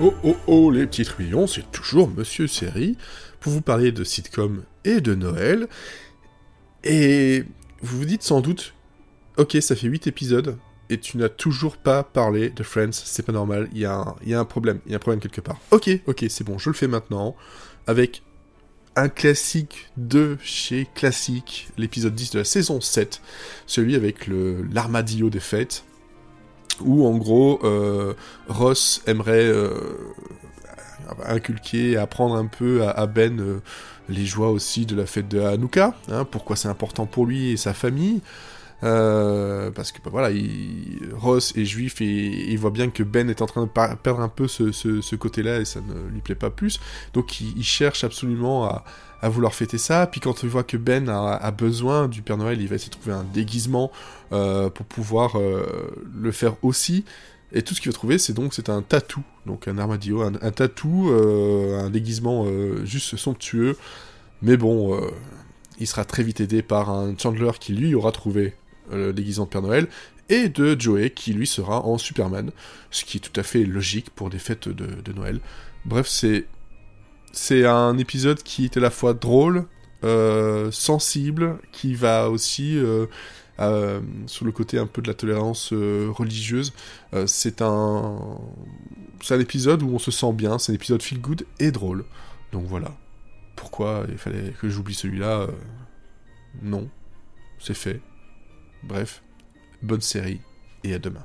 Oh oh oh, les petits truillons, c'est toujours Monsieur Série pour vous parler de sitcom et de Noël. Et vous vous dites sans doute, ok, ça fait 8 épisodes et tu n'as toujours pas parlé de Friends, c'est pas normal, il y, a un- problème, il y a un problème quelque part. Ok, ok, c'est bon, je le fais maintenant avec un classique de chez Classique, l'épisode 10 de la saison 7, celui avec l'armadillo des fêtes, où en gros euh, Ross aimerait euh, inculquer, apprendre un peu à, Ben euh, les joies aussi de la fête de Hanouka, hein, pourquoi c'est important pour lui et sa famille. Euh, parce que bah, voilà, il- Ross est juif et il voit bien que Ben est en train de perdre un peu ce, côté-là et ça ne lui plaît pas plus. Donc il, cherche absolument à, vouloir fêter ça. Puis quand il voit que Ben a, besoin du Père Noël, il va essayer de trouver un déguisement euh, pour pouvoir euh, le faire aussi. Et tout ce qu'il va trouver, c'est donc c'est un tatou, donc un armadillo, un, tatou, un déguisement juste somptueux. Mais bon, il sera très vite aidé par un Chandler qui lui aura trouvé euh, le déguisement de Père Noël, et de Joey qui lui sera en Superman, ce qui est tout à fait logique pour des fêtes de, Noël. Bref, c'est c'est un épisode qui est à la fois drôle, euh, sensible, qui va aussi euh, euh, sur le côté un peu de la tolérance religieuse. C'est un c'est un épisode où on se sent bien, c'est un épisode feel good et drôle. Donc voilà. Pourquoi il fallait que j'oublie celui-là Non, c'est fait. Bref, bonne série et à demain.